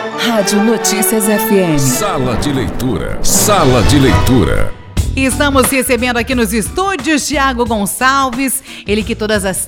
Rádio Notícias FM. Sala de leitura. Sala de leitura. Estamos recebendo aqui nos estúdios Tiago Gonçalves, ele que todas as,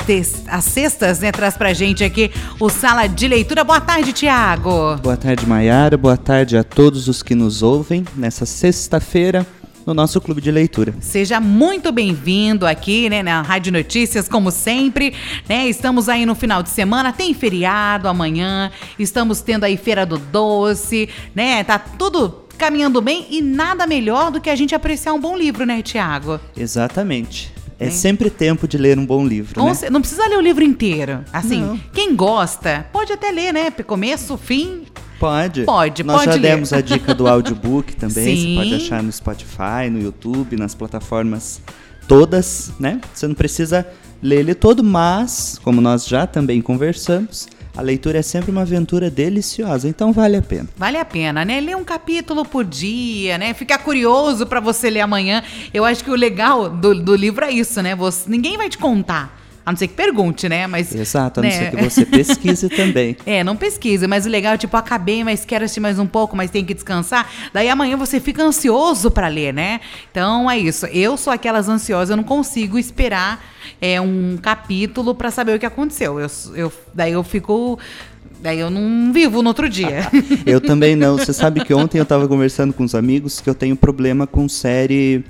as sextas né, traz pra gente aqui o Sala de Leitura. Boa tarde, Tiago. Boa tarde, Maiara. Boa tarde a todos os que nos ouvem nessa sexta-feira no nosso clube de leitura. Seja muito bem-vindo aqui, né, na Rádio Notícias, como sempre, né? Estamos aí no final de semana, tem feriado amanhã, estamos tendo aí Feira do Doce, né? Tá tudo caminhando bem e nada melhor do que a gente apreciar um bom livro, né, Tiago? Exatamente. É sempre tempo de ler um bom livro, né? Não precisa ler o livro inteiro. Assim, não. quem gosta, pode até ler, né? Começo, fim, Pode. Pode, Nós pode já ler. demos a dica do audiobook também. Sim. Você pode achar no Spotify, no YouTube, nas plataformas todas, né? Você não precisa ler ele todo, mas, como nós já também conversamos, a leitura é sempre uma aventura deliciosa, então vale a pena. Vale a pena, né? Ler um capítulo por dia, né? Ficar curioso para você ler amanhã. Eu acho que o legal do, do livro é isso, né? Você, ninguém vai te contar. A não ser que pergunte, né? Mas, Exato, a né? não ser que você pesquise também. É, não pesquise, mas o legal é tipo, acabei, mas quero assistir mais um pouco, mas tem que descansar. Daí amanhã você fica ansioso para ler, né? Então é isso. Eu sou aquelas ansiosas, eu não consigo esperar é, um capítulo para saber o que aconteceu. Eu, eu, daí eu fico. Daí eu não vivo no outro dia. eu também não. Você sabe que ontem eu estava conversando com os amigos que eu tenho problema com série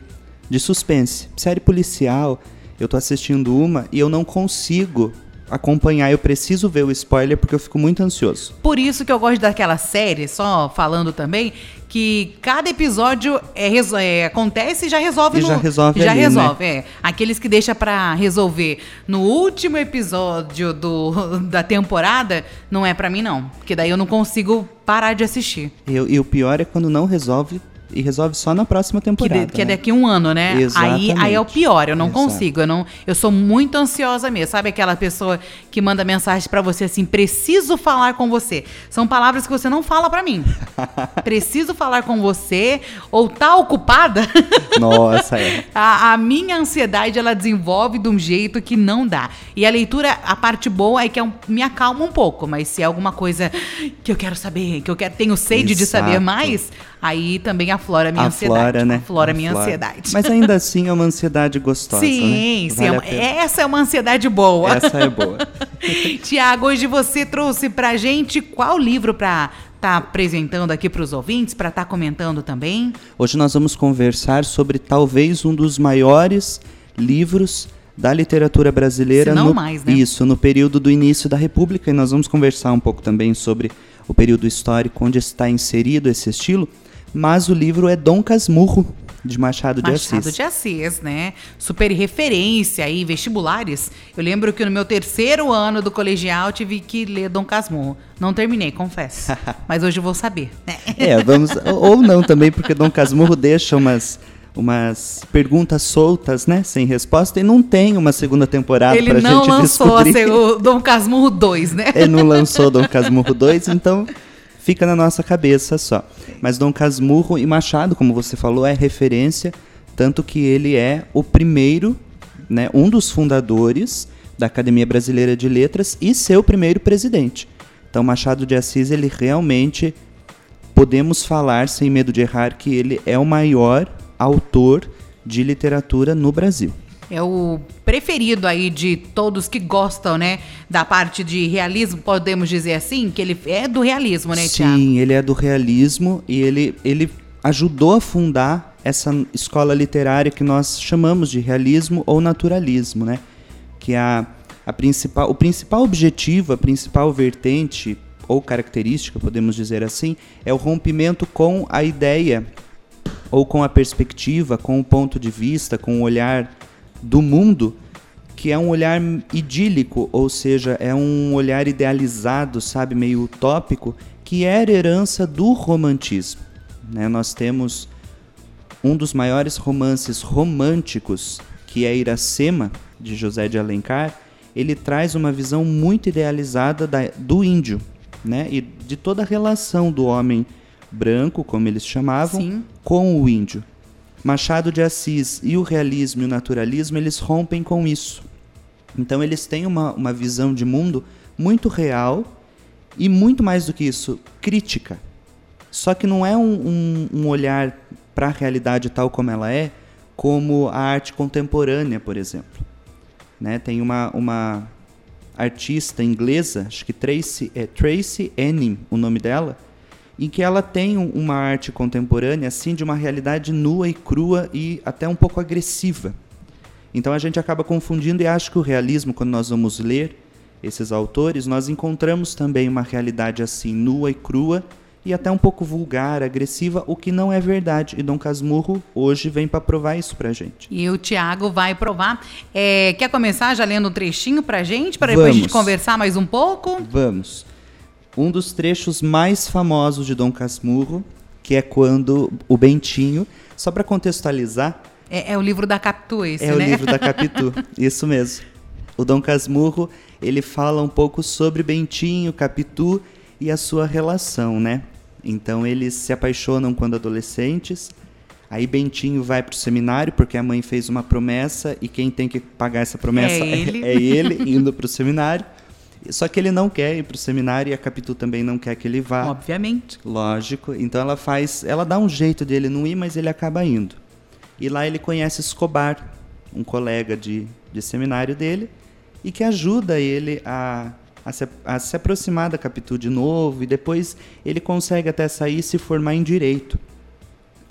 de suspense, série policial. Eu tô assistindo uma e eu não consigo acompanhar, eu preciso ver o spoiler porque eu fico muito ansioso. Por isso que eu gosto daquela série, só falando também, que cada episódio é, é, acontece e já resolve e no, já resolve já ali, resolve, né? é. Aqueles que deixa para resolver no último episódio do, da temporada, não é para mim não, porque daí eu não consigo parar de assistir. E o pior é quando não resolve e resolve só na próxima temporada. Que, de, que né? é daqui a um ano, né? Exatamente. Aí, aí é o pior, eu não Exato. consigo. Eu, não, eu sou muito ansiosa mesmo. Sabe aquela pessoa que manda mensagem para você assim: preciso falar com você. São palavras que você não fala para mim. preciso falar com você, ou tá ocupada. Nossa, é. a, a minha ansiedade ela desenvolve de um jeito que não dá. E a leitura, a parte boa é que é um, me acalma um pouco, mas se é alguma coisa que eu quero saber, que eu quero, tenho sede de saber Exato. mais, aí também aflora a minha ansiedade. Aflora, né? Aflora a minha Aflora. ansiedade. Mas ainda assim é uma ansiedade gostosa, Sim, né? sim. é Vale uma- a pena. essa é uma ansiedade boa. Essa é boa. Tiago, hoje você trouxe pra gente qual livro pra tá apresentando aqui pros ouvintes, pra tá comentando também? Hoje nós vamos conversar sobre talvez um dos maiores livros da literatura brasileira Se não no mais, né? isso no período do início da República e nós vamos conversar um pouco também sobre o período histórico onde está inserido esse estilo, mas o livro é Dom Casmurro de Machado, de Machado Assis. de Assis, né? Super referência aí, vestibulares. Eu lembro que no meu terceiro ano do colegial tive que ler Dom Casmurro. Não terminei, confesso. Mas hoje eu vou saber, né? É, vamos ou não também porque Dom Casmurro deixa umas umas perguntas soltas, né, sem resposta e não tem uma segunda temporada Ele pra não gente lançou a descobrir. se- o Dom Casmurro 2, né? Ele não lançou Dom Casmurro 2, então fica na nossa cabeça só. Mas Dom Casmurro e Machado, como você falou, é referência, tanto que ele é o primeiro, né, um dos fundadores da Academia Brasileira de Letras e seu primeiro presidente. Então Machado de Assis, ele realmente podemos falar sem medo de errar que ele é o maior autor de literatura no Brasil. É o preferido aí de todos que gostam, né? Da parte de realismo, podemos dizer assim, que ele é do realismo, né, Tiago? Sim, ele é do realismo e ele, ele ajudou a fundar essa escola literária que nós chamamos de realismo ou naturalismo, né? Que a, a principal, o principal objetivo, a principal vertente ou característica, podemos dizer assim, é o rompimento com a ideia ou com a perspectiva, com o ponto de vista, com o olhar do mundo, que é um olhar idílico, ou seja, é um olhar idealizado, sabe, meio utópico, que era herança do romantismo. Né? Nós temos um dos maiores romances românticos, que é Iracema, de José de Alencar, ele traz uma visão muito idealizada da- do índio, né? E de toda a relação do homem branco, como eles chamavam, Sim. com o índio. Machado de Assis e o realismo e o naturalismo, eles rompem com isso. Então eles têm uma, uma visão de mundo muito real e muito mais do que isso, crítica. Só que não é um, um, um olhar para a realidade tal como ela é, como a arte contemporânea, por exemplo. Né? Tem uma, uma artista inglesa, acho que Tracy, é Tracy Enning, o nome dela, em que ela tem uma arte contemporânea assim de uma realidade nua e crua e até um pouco agressiva. Então a gente acaba confundindo e acho que o realismo, quando nós vamos ler esses autores, nós encontramos também uma realidade assim nua e crua e até um pouco vulgar, agressiva, o que não é verdade. E Dom Casmurro hoje vem para provar isso pra gente. E o Tiago vai provar. É, quer começar já lendo um trechinho pra gente, para depois a gente conversar mais um pouco? Vamos. Um dos trechos mais famosos de Dom Casmurro, que é quando o Bentinho, só para contextualizar. É, é, o livro da Capitu, esse, é né? É o livro da Capitu, isso mesmo. O Dom Casmurro, ele fala um pouco sobre Bentinho, Capitu e a sua relação, né? Então eles se apaixonam quando adolescentes. Aí Bentinho vai para o seminário porque a mãe fez uma promessa e quem tem que pagar essa promessa é ele, é, é ele indo para o seminário. Só que ele não quer ir para o seminário e a Capitu também não quer que ele vá. Obviamente. Lógico. Então ela faz, ela dá um jeito dele não ir, mas ele acaba indo. E lá ele conhece Escobar, um colega de, de seminário dele, e que ajuda ele a a se, a se aproximar da Capitu de novo e depois ele consegue até sair e se formar em direito.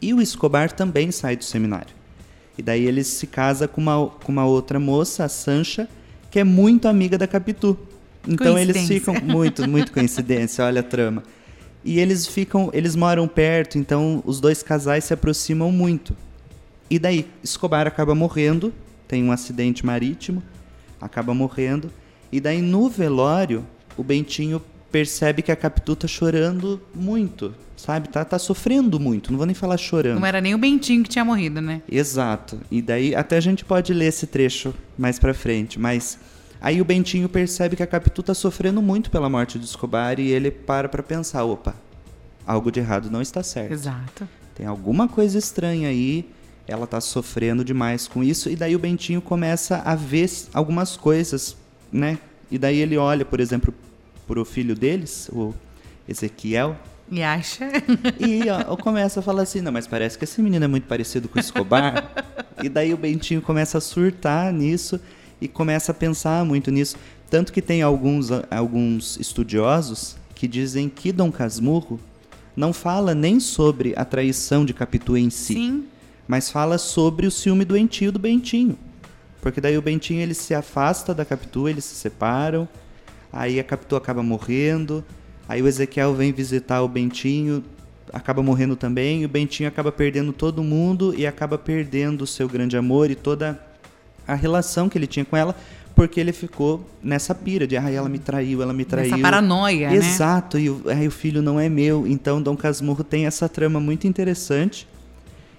E o Escobar também sai do seminário. E daí ele se casa com uma, com uma outra moça, a Sancha, que é muito amiga da Capitu. Então eles ficam muito, muito coincidência, olha a trama. E eles ficam, eles moram perto, então os dois casais se aproximam muito. E daí Escobar acaba morrendo, tem um acidente marítimo, acaba morrendo e daí no velório, o Bentinho percebe que a Capitu tá chorando muito, sabe? Tá, tá sofrendo muito, não vou nem falar chorando. Não era nem o Bentinho que tinha morrido, né? Exato. E daí até a gente pode ler esse trecho mais pra frente, mas aí o Bentinho percebe que a Capitu tá sofrendo muito pela morte do Escobar e ele para pra pensar, opa, algo de errado não está certo. Exato. Tem alguma coisa estranha aí, ela tá sofrendo demais com isso, e daí o Bentinho começa a ver algumas coisas né? E daí ele olha, por exemplo, para o filho deles, o Ezequiel. E acha? E ó, começa a falar assim, não, mas parece que esse menino é muito parecido com o Escobar. e daí o Bentinho começa a surtar nisso e começa a pensar muito nisso. Tanto que tem alguns, alguns estudiosos que dizem que Dom Casmurro não fala nem sobre a traição de Capitu em si, Sim. mas fala sobre o ciúme doentio do Bentinho. Porque daí o Bentinho ele se afasta da Capitu, eles se separam. Aí a Capitu acaba morrendo. Aí o Ezequiel vem visitar o Bentinho, acaba morrendo também. E o Bentinho acaba perdendo todo mundo e acaba perdendo o seu grande amor e toda a relação que ele tinha com ela, porque ele ficou nessa pira de, ah, ela me traiu, ela me traiu. Essa paranoia, Exato, né? e o, aí o filho não é meu. Então Dom Casmurro tem essa trama muito interessante.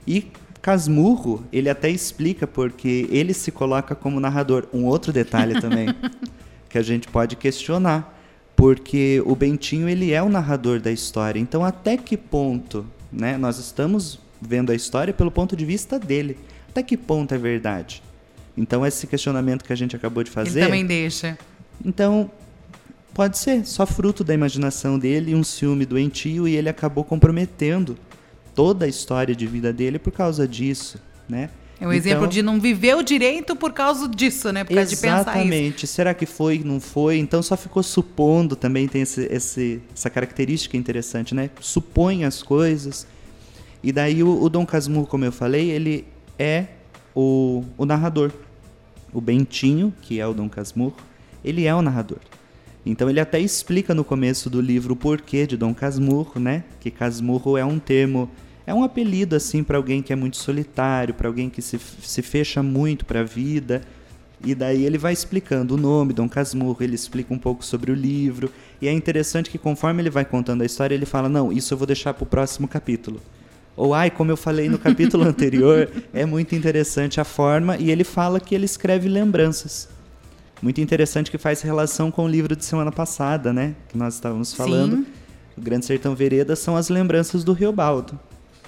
E Casmurro, ele até explica porque ele se coloca como narrador. Um outro detalhe também que a gente pode questionar, porque o Bentinho ele é o narrador da história. Então, até que ponto, né? Nós estamos vendo a história pelo ponto de vista dele. Até que ponto é verdade? Então, esse questionamento que a gente acabou de fazer. Ele também deixa. Então, pode ser só fruto da imaginação dele, um ciúme doentio e ele acabou comprometendo toda a história de vida dele por causa disso, né? É um então, exemplo de não viver o direito por causa disso, né? Por causa de pensar isso. Exatamente. Será que foi, não foi? Então só ficou supondo também, tem esse, esse, essa característica interessante, né? Supõe as coisas. E daí o, o Dom Casmurro, como eu falei, ele é o, o narrador. O Bentinho, que é o Dom Casmurro, ele é o narrador. Então ele até explica no começo do livro o porquê de Dom Casmurro, né? Que Casmurro é um termo, é um apelido assim para alguém que é muito solitário, para alguém que se, se fecha muito para a vida. E daí ele vai explicando o nome, Dom Casmurro, ele explica um pouco sobre o livro. E é interessante que conforme ele vai contando a história, ele fala: "Não, isso eu vou deixar para o próximo capítulo". Ou ai, como eu falei no capítulo anterior, é muito interessante a forma e ele fala que ele escreve lembranças muito interessante que faz relação com o livro de semana passada, né? Que nós estávamos falando. Sim. O Grande Sertão Vereda são as lembranças do Riobaldo.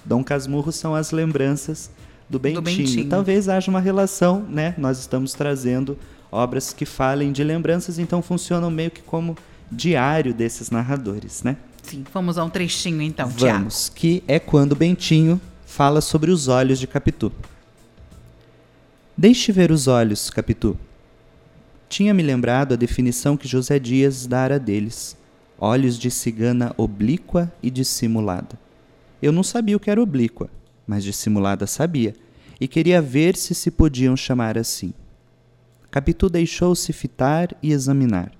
Dom Casmurro são as lembranças do Bentinho. do Bentinho. Talvez haja uma relação, né? Nós estamos trazendo obras que falem de lembranças, então funcionam meio que como diário desses narradores, né? Sim, vamos a um trechinho então, Tiago. Vamos, que é quando Bentinho fala sobre os olhos de Capitu. Deixe ver os olhos, Capitu. Tinha me lembrado a definição que José Dias dara deles: olhos de cigana oblíqua e dissimulada. Eu não sabia o que era oblíqua, mas dissimulada sabia, e queria ver se se podiam chamar assim. Capitu deixou-se fitar e examinar.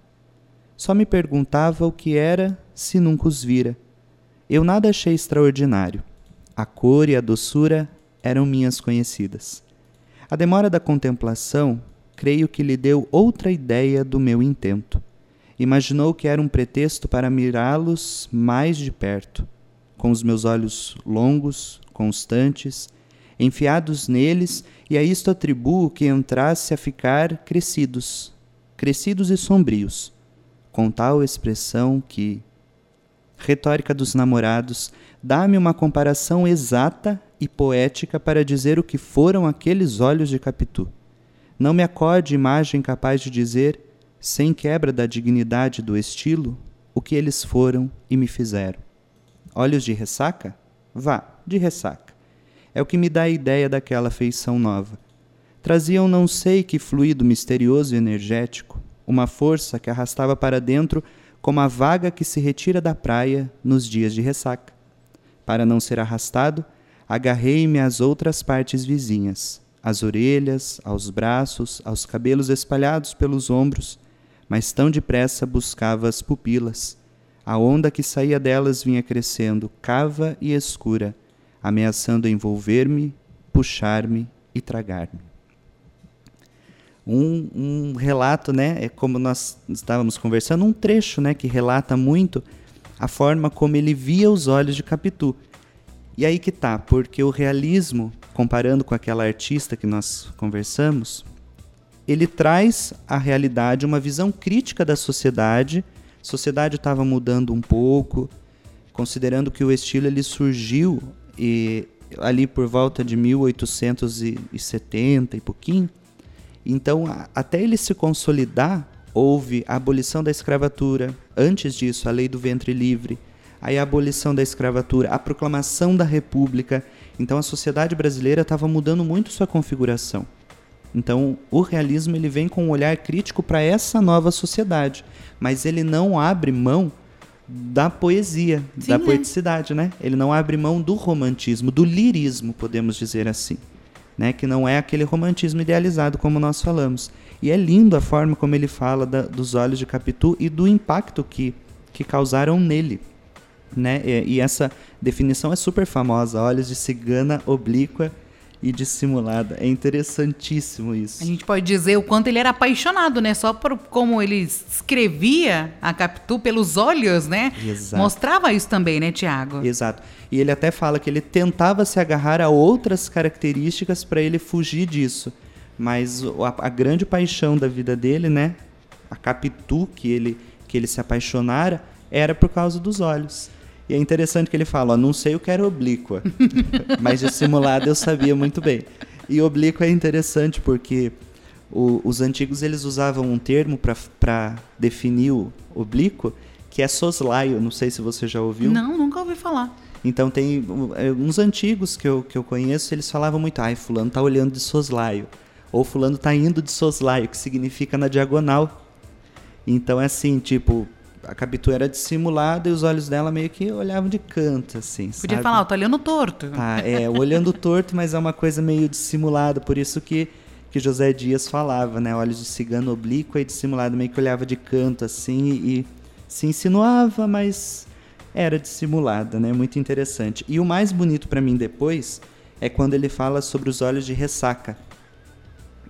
Só me perguntava o que era se nunca os vira. Eu nada achei extraordinário. A cor e a doçura eram minhas conhecidas. A demora da contemplação, creio que lhe deu outra ideia do meu intento. Imaginou que era um pretexto para mirá-los mais de perto, com os meus olhos longos, constantes, enfiados neles, e a isto atribuo que entrasse a ficar crescidos, crescidos e sombrios, com tal expressão que, retórica dos namorados, dá-me uma comparação exata e poética para dizer o que foram aqueles olhos de Capitu. Não me acorde imagem capaz de dizer, sem quebra da dignidade do estilo, o que eles foram e me fizeram. Olhos de ressaca? Vá, de ressaca. É o que me dá a ideia daquela feição nova. Traziam não sei que fluido misterioso e energético, uma força que arrastava para dentro como a vaga que se retira da praia nos dias de ressaca. Para não ser arrastado, agarrei-me às outras partes vizinhas, às orelhas, aos braços, aos cabelos espalhados pelos ombros, mas tão depressa buscava as pupilas. A onda que saía delas vinha crescendo, cava e escura, ameaçando envolver-me, puxar-me e tragar-me um, um relato, né? É como nós estávamos conversando, um trecho, né? Que relata muito a forma como ele via os olhos de Capitu. E aí que tá, porque o realismo, comparando com aquela artista que nós conversamos, ele traz à realidade uma visão crítica da sociedade. A sociedade estava mudando um pouco, considerando que o estilo ele surgiu e, ali por volta de 1870 e pouquinho então, até ele se consolidar, houve a abolição da escravatura, antes disso, a lei do ventre livre, aí a abolição da escravatura, a proclamação da república. Então, a sociedade brasileira estava mudando muito sua configuração. Então, o realismo ele vem com um olhar crítico para essa nova sociedade, mas ele não abre mão da poesia, Sim, da né? poeticidade, né? Ele não abre mão do romantismo, do lirismo, podemos dizer assim né, que não é aquele romantismo idealizado como nós falamos. E é lindo a forma como ele fala da, dos olhos de Capitu e do impacto que, que causaram nele. Né? E, e essa definição é super famosa, olhos de cigana oblíqua e dissimulada. É interessantíssimo isso. A gente pode dizer o quanto ele era apaixonado, né? Só por como ele escrevia a Capitu pelos olhos, né? Exato. Mostrava isso também, né, Tiago? Exato. E ele até fala que ele tentava se agarrar a outras características para ele fugir disso. Mas a, a, grande paixão da vida dele, né? A Capitu que ele que ele se apaixonara era por causa dos olhos. E é interessante que ele fala, ó, não sei o que era oblíqua, mas dissimulada eu sabia muito bem. E oblíqua é interessante porque o, os antigos eles usavam um termo para definir o oblíquo, que é soslaio. Não sei se você já ouviu. Não, nunca ouvi falar. Então tem é, uns antigos que eu, que eu conheço, eles falavam muito, ai, fulano tá olhando de soslaio. Ou fulano tá indo de soslaio, que significa na diagonal. Então é assim, tipo, a Capitu era dissimulada e os olhos dela meio que olhavam de canto, assim. Podia sabe? falar, eu tô olhando torto. Ah, é, olhando torto, mas é uma coisa meio dissimulada, por isso que, que José Dias falava, né? Olhos de cigano oblíqua e dissimulado, meio que olhava de canto, assim, e se insinuava, mas era dissimulada, né? Muito interessante. E o mais bonito para mim depois é quando ele fala sobre os olhos de ressaca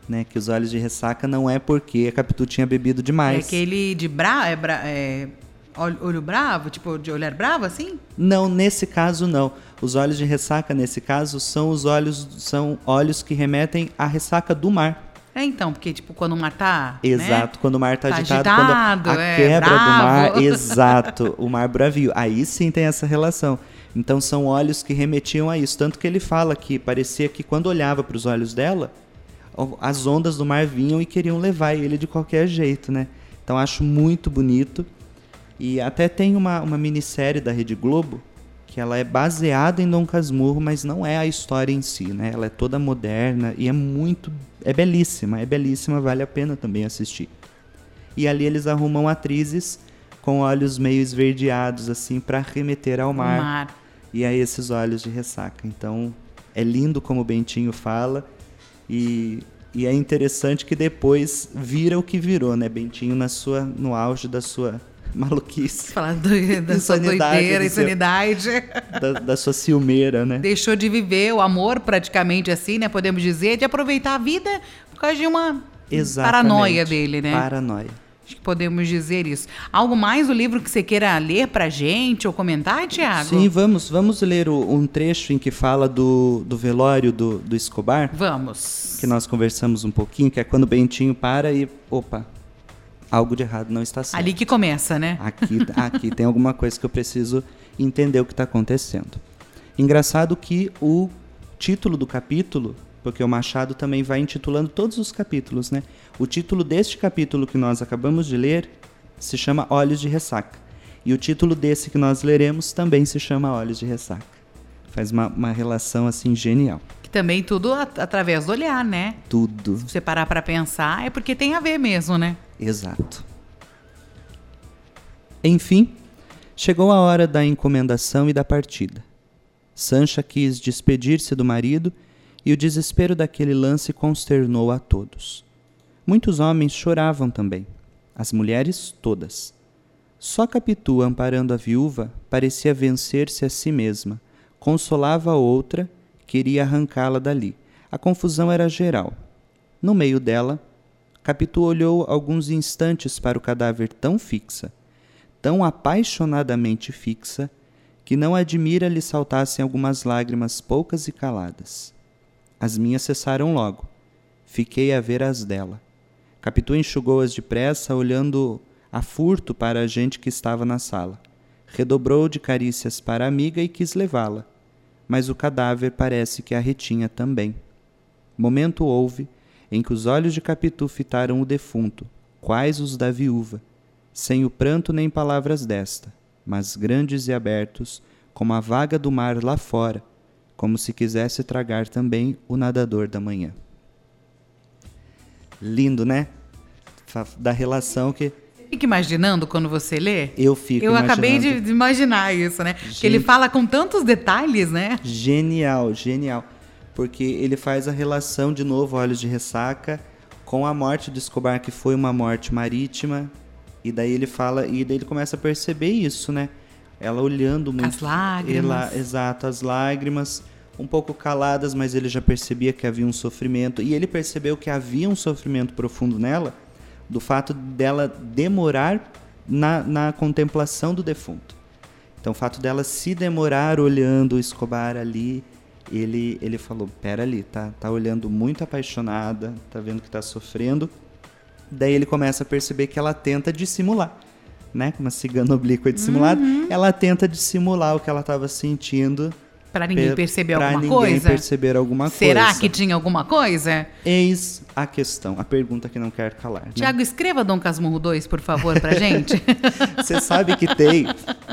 né? Que os olhos de ressaca não é porque a Capitu tinha bebido demais. É aquele de bra, é, bra, é olho bravo, tipo de olhar bravo, assim? Não, nesse caso não. Os olhos de ressaca nesse caso são os olhos são olhos que remetem à ressaca do mar. É, então, porque, tipo, quando o mar tá. Né, exato, né? quando o mar tá, tá agitado, agitado, quando a é, quebra bravo. do mar. Exato, o mar bravio. Aí sim tem essa relação. Então são olhos que remetiam a isso. Tanto que ele fala que parecia que quando olhava para os olhos dela, as ondas do mar vinham e queriam levar ele de qualquer jeito, né? Então acho muito bonito. E até tem uma, uma minissérie da Rede Globo que ela é baseada em Dom Casmurro, mas não é a história em si, né? Ela é toda moderna e é muito, é belíssima, é belíssima, vale a pena também assistir. E ali eles arrumam atrizes com olhos meio esverdeados assim para remeter ao mar, Mar. e a esses olhos de ressaca. Então é lindo como o Bentinho fala e, e é interessante que depois vira o que virou, né? Bentinho na sua no auge da sua maluquice, Falar do, da sua doideira, insanidade. da, da sua ciumeira, né? Deixou de viver o amor praticamente assim, né? Podemos dizer, de aproveitar a vida por causa de uma Exatamente. paranoia dele, né? Paranoia. Acho que podemos dizer isso. Algo mais do livro que você queira ler pra gente ou comentar, Tiago? Sim, vamos, vamos ler o- um trecho em que fala do, do velório do, do Escobar, Vamos. que nós conversamos um pouquinho, que é quando o Bentinho para e, opa, algo de errado não está certo. Ali que começa, né? Aqui, aqui tem alguma coisa que eu preciso entender o que está acontecendo. Engraçado que o título do capítulo, porque o Machado também vai intitulando todos os capítulos, né? O título deste capítulo que nós acabamos de ler se chama Olhos de Ressaca. E o título desse que nós leremos também se chama Olhos de Ressaca. Faz uma, uma relação assim genial. Que também tudo at- através do olhar, né? Tudo. Se você parar pra pensar, é porque tem a ver mesmo, né? Exato. Enfim, chegou a hora da encomendação e da partida. Sancha quis despedir-se do marido e o desespero daquele lance consternou a todos. Muitos homens choravam também, as mulheres todas. Só Capitu, amparando a viúva, parecia vencer-se a si mesma, consolava a outra, queria arrancá-la dali. A confusão era geral. No meio dela, Capitu olhou alguns instantes para o cadáver tão fixa, tão apaixonadamente fixa, que não admira lhe saltassem algumas lágrimas poucas e caladas. As minhas cessaram logo. Fiquei a ver as dela. Capitu enxugou-as depressa, olhando a furto para a gente que estava na sala. Redobrou de carícias para a amiga e quis levá-la, mas o cadáver parece que a retinha também. Momento houve em que os olhos de Capitu fitaram o defunto, quais os da viúva, sem o pranto nem palavras desta, mas grandes e abertos, como a vaga do mar lá fora, como se quisesse tragar também o nadador da manhã. Lindo, né? Da relação que Fica imaginando quando você lê? eu fico Eu acabei de imaginando. de imaginar isso, né? Porque ele Gente. fala com tantos detalhes, né? Genial, genial. Porque ele faz a relação, de novo, Olhos de Ressaca, com a morte do Escobar, que foi uma morte marítima. E daí ele fala, e daí ele começa a perceber isso, né? Ela olhando muito. As lágrimas. Ela- exato, as lágrimas, um pouco caladas, mas ele já percebia que havia um sofrimento. E ele percebeu que havia um sofrimento profundo nela, do fato dela demorar na, na contemplação do defunto. Então, o fato dela se demorar olhando o Escobar ali, ele, ele falou: Pera ali, tá, tá olhando muito apaixonada, tá vendo que tá sofrendo. Daí ele começa a perceber que ela tenta dissimular, né? Como a cigana oblíqua dissimulada, Uhum. ela tenta dissimular o que ela estava sentindo. Pra ninguém pe- perceber pra alguma ninguém coisa. perceber alguma Será coisa. que tinha alguma coisa? Eis a questão, a pergunta que não quer calar. né? Tiago, escreva Dom Casmurro 2, por favor, pra gente. Você sabe que tem,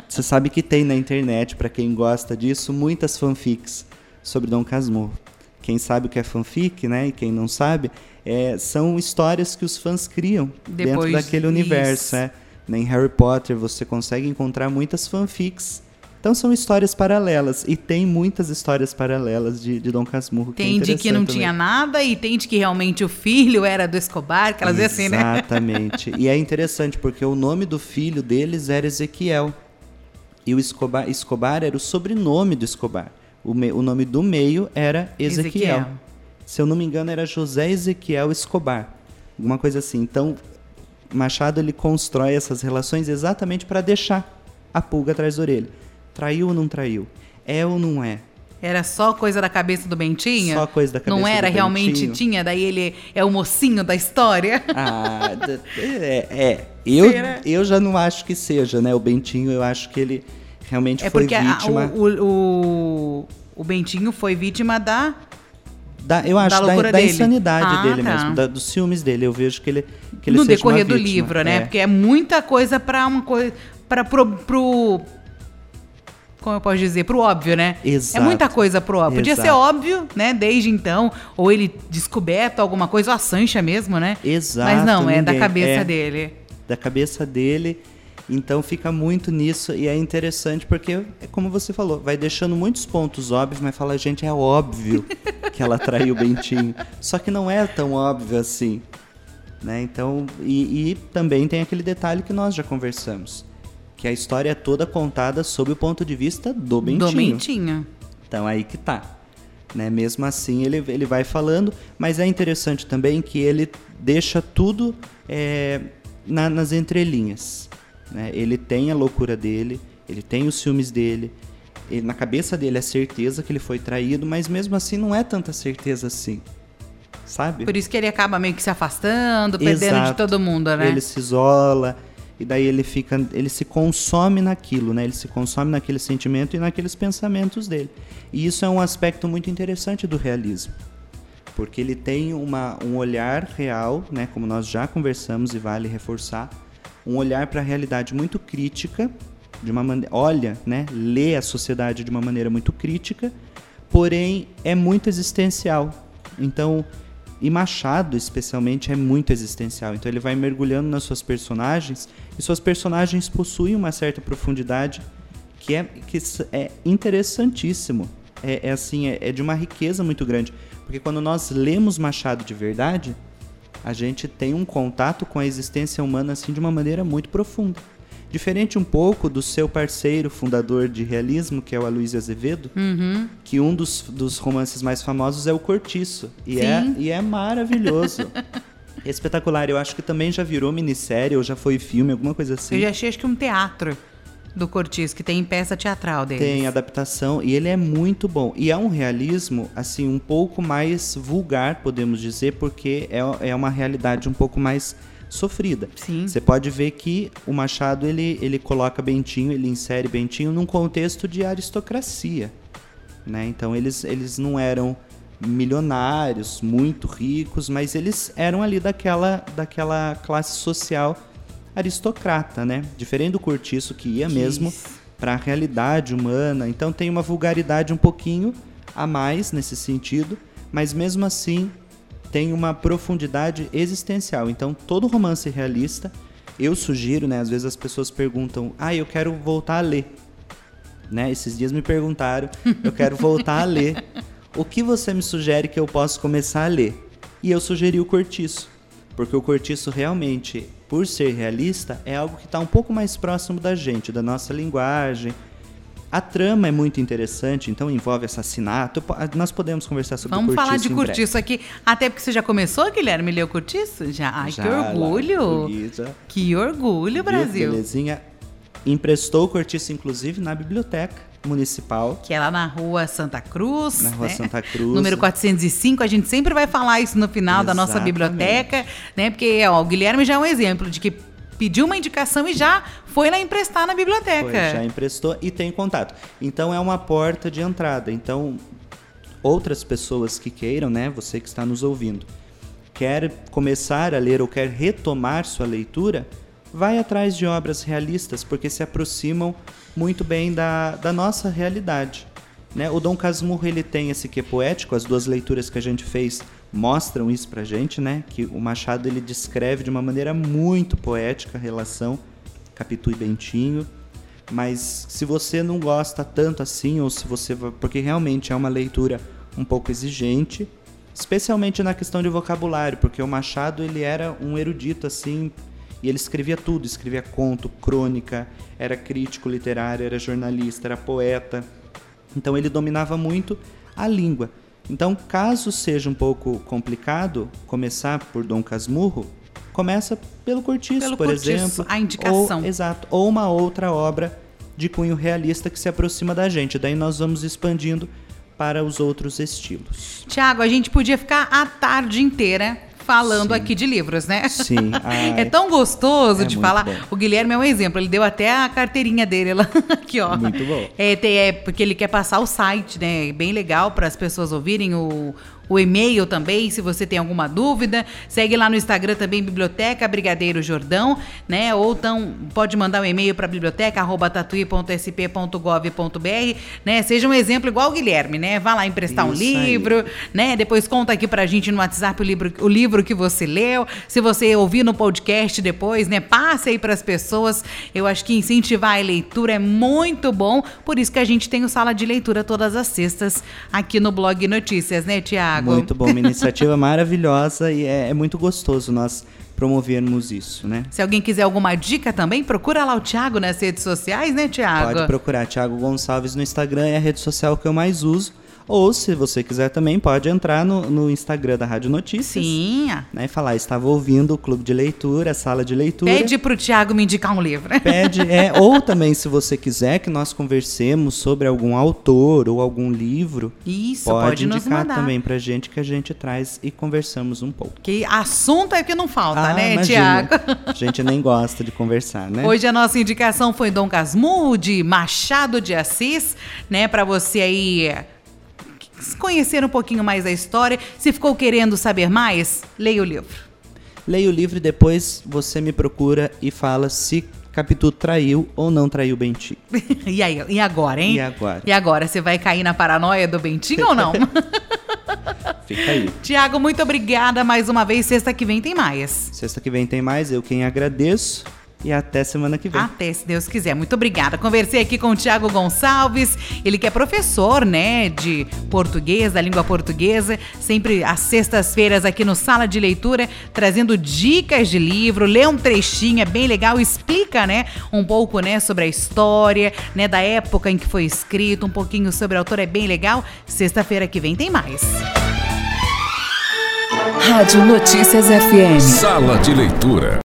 você sabe que tem na internet, pra quem gosta disso, muitas fanfics sobre Dom Casmurro. Quem sabe o que é fanfic, né? E quem não sabe, é, são histórias que os fãs criam dentro Depois- daquele universo. isso. É. Em Harry Potter você consegue encontrar muitas fanfics. Então são histórias paralelas. E tem muitas histórias paralelas de, de Dom Casmurro. que é Tem de que não interessante tinha também. nada e tem de que realmente o filho era do Escobar, que elas assim, né? Exatamente. e é interessante porque o nome do filho deles era Ezequiel. E o Escobar, Escobar era o sobrenome do Escobar. O, me- o nome do meio era Ezequiel. Ezequiel. Se eu não me engano, era José Ezequiel Escobar. Alguma coisa assim. Então, Machado ele constrói essas relações exatamente para deixar a pulga atrás da orelha. Traiu ou não traiu? É ou não é? Era só coisa da cabeça do Bentinho? Só coisa da cabeça Não era do realmente Bentinho? tinha, daí ele é o mocinho da história. Ah, é, é. Eu, Será? eu já não acho que seja, né? O Bentinho, eu acho que ele realmente É foi porque vítima. o, o, o, o Bentinho foi vítima da. Da, eu acho da da, da dele. insanidade Ah, dele tá. mesmo, da- dos ciúmes dele. Eu vejo que ele. Que ele no decorrer do vítima, livro, né? é. Porque é muita coisa pra uma coisa. para pro, pro como eu posso dizer, pro óbvio, né? Exato. É muita coisa pro óbvio. Podia Exato. ser óbvio, né, desde então, ou ele descoberto alguma coisa, ou a Sancha mesmo, né? Exato. Mas não, é da ninguém- cabeça é. dele. da cabeça dele. Então fica muito nisso e é interessante porque, é como você falou, vai deixando muitos pontos óbvios, mas fala, gente, é óbvio que ela traiu o Bentinho. Só que não é tão óbvio assim. Né? Então, e, e também tem aquele detalhe que nós já conversamos. Que a história é toda contada sob o ponto de vista do Bentinho. Do Bentinho. Então aí que tá. Né? Mesmo assim ele, ele vai falando, mas é interessante também que ele deixa tudo é, na- nas entrelinhas. Né? Ele tem a loucura dele, ele tem os ciúmes dele, ele, na cabeça dele é certeza que ele foi traído, mas mesmo assim não é tanta certeza assim. Sabe? Por isso que ele acaba meio que se afastando, perdendo de Exato. todo mundo, né? Ele se isola e daí ele fica, ele se consome naquilo, né? Ele se consome naquele sentimento e naqueles pensamentos dele. E isso é um aspecto muito interessante do realismo, porque ele tem uma, um olhar real, né? Como nós já conversamos e vale reforçar, um olhar para a realidade muito crítica, de uma maneira, olha, né? Lê a sociedade de uma maneira muito crítica, porém é muito existencial. Então e Machado, especialmente, é muito existencial. Então ele vai mergulhando nas suas personagens e suas personagens possuem uma certa profundidade que é, que é interessantíssimo. É, é assim, é, é de uma riqueza muito grande. Porque quando nós lemos Machado de verdade, a gente tem um contato com a existência humana assim de uma maneira muito profunda. Diferente um pouco do seu parceiro fundador de realismo, que é o Aloysio Azevedo, Uhum. que um dos, dos romances mais famosos é o Cortiço. E, é, e é maravilhoso. Espetacular. Eu acho que também já virou minissérie ou já foi filme, alguma coisa assim. Eu já achei acho que um teatro do Cortiço, que tem peça teatral dele. Tem adaptação e ele é muito bom. E é um realismo, assim, um pouco mais vulgar, podemos dizer, porque é, é uma realidade um pouco mais sofrida. Sim. Você pode ver que o Machado, ele, ele coloca Bentinho, ele insere Bentinho num contexto de aristocracia. Né? Então, eles, eles não eram milionários, muito ricos, mas eles eram ali daquela, daquela classe social aristocrata, né? Diferente do Cortiço, que ia mesmo para a realidade humana. Então tem uma vulgaridade um pouquinho a mais nesse sentido, mas mesmo assim tem uma profundidade existencial. Então todo romance realista, eu sugiro, né? Às vezes as pessoas perguntam: "Ah, eu quero voltar a ler". Né? Esses dias me perguntaram: "Eu quero voltar a ler. O que você me sugere que eu possa começar a ler?" E eu sugeri o Cortiço, porque o Cortiço realmente, por ser realista, é algo que está um pouco mais próximo da gente, da nossa linguagem. A trama é muito interessante, então envolve assassinato. Po- Nós podemos conversar sobre Vamos Cortiço falar de. Cortiço aqui. Até porque você já começou, Guilherme, ler o Cortiço? Já. Ai, Já, que lá, orgulho. Luísa. Que orgulho, Viu? Brasil. Belezinha. Emprestou o Cortiço, inclusive, na biblioteca municipal. Que é lá na rua Santa Cruz. Na rua né? Santa Cruz. Número 405. A gente sempre vai falar isso no final da nossa Exatamente. biblioteca, né? Porque ó, o Guilherme já é um exemplo de que pediu uma indicação e já foi lá emprestar na biblioteca. Foi, já emprestou e tem contato. Então é uma porta de entrada. Então, outras pessoas que queiram, né, você que está nos ouvindo, quer começar a ler ou quer retomar sua leitura, vai atrás de obras realistas, porque se aproximam muito bem da, da nossa realidade. Né? O Dom Casmurro ele tem esse que poético, as duas leituras que a gente fez mostram isso pra gente, né? Que o Machado ele descreve de uma maneira muito poética a relação Capitu e Bentinho. Mas se você não gosta tanto assim, ou se você. Porque realmente é uma leitura um pouco exigente, especialmente na questão de vocabulário, porque o Machado ele era um erudito assim, e ele escrevia tudo, escrevia conto, crônica, era crítico literário, era jornalista, era poeta. Então ele dominava muito a língua. Então, caso seja um pouco complicado começar por Dom Casmurro, começa pelo Cortiço, Pelo por Cortiço, exemplo. a indicação. Ou, exato. Ou uma outra obra de cunho realista que se aproxima da gente. Daí nós vamos expandindo para os outros estilos. Tiago, a gente podia ficar a tarde inteira falando aqui de livros, né? Sim. ai. É tão gostoso É de falar. bom. O Guilherme é um exemplo. Ele deu até a carteirinha dele lá aqui, ó. Muito bom. É, tem- é, porque ele quer passar o site, né? Bem legal para as pessoas ouvirem o, o e-mail também, se você tem alguma dúvida. Segue lá no Instagram também, Biblioteca Brigadeiro Jordão, né? Ou então pode mandar um e-mail para biblioteca.tatuí.sp.gov.br, né? Seja um exemplo igual o Guilherme, né? Vá lá emprestar um Isso aí. livro, né? Depois conta aqui pra gente no WhatsApp o livro, o livro que você leu. Se você ouvir no podcast depois, né? Passe aí pras pessoas. Eu acho que incentivar a leitura é muito bom. Por isso que a gente tem o Sala de Leitura todas as sextas aqui no Blog Notícias, né, Tiago? Muito bom, uma iniciativa maravilhosa e é, é muito gostoso nós promovermos isso, né? Se alguém quiser alguma dica também, procura lá o Tiago nas redes sociais, né, Tiago? Pode procurar Thiago Gonçalves no Instagram, é a rede social que eu mais uso. Ou, se você quiser também, pode entrar no, no Instagram da Rádio Notícias. Sim. Né, e falar, estava ouvindo o clube de leitura, a sala de leitura. Pede pro Tiago me indicar um livro. Pede, é, ou também, se você quiser que nós conversemos sobre algum autor ou algum livro, Isso, pode, pode, nos indicar mandar. também pra gente que a gente traz e conversamos um pouco. Que assunto é que não falta, Ah, né. Tiago? A gente nem gosta de conversar, né? Hoje a nossa indicação foi Dom Casmurro, de Machado de Assis, né? Pra você aí conhecer um pouquinho mais da história. Se ficou querendo saber mais, leia o livro. Leia o livro e depois você me procura e fala se Capitu traiu ou não traiu o Bentinho. e aí, e agora, hein? E agora? E agora, você vai cair na paranoia do Bentinho ou não? Fica aí. Tiago, muito obrigada mais uma vez. Sexta que vem tem mais. Sexta que vem tem mais, eu quem agradeço. E até semana que vem. Até, se Deus quiser. Muito obrigada. Conversei aqui com o Tiago Gonçalves, ele que é professor, né, de português, da língua portuguesa, sempre às sextas-feiras aqui no Sala de Leitura, trazendo dicas de livro, lê um trechinho, é bem legal, explica, né, um pouco, né, sobre a história, né, da época em que foi escrito, um pouquinho sobre o autor, é bem legal. Sexta-feira que vem tem mais. Rádio Notícias FM. Sala de Leitura.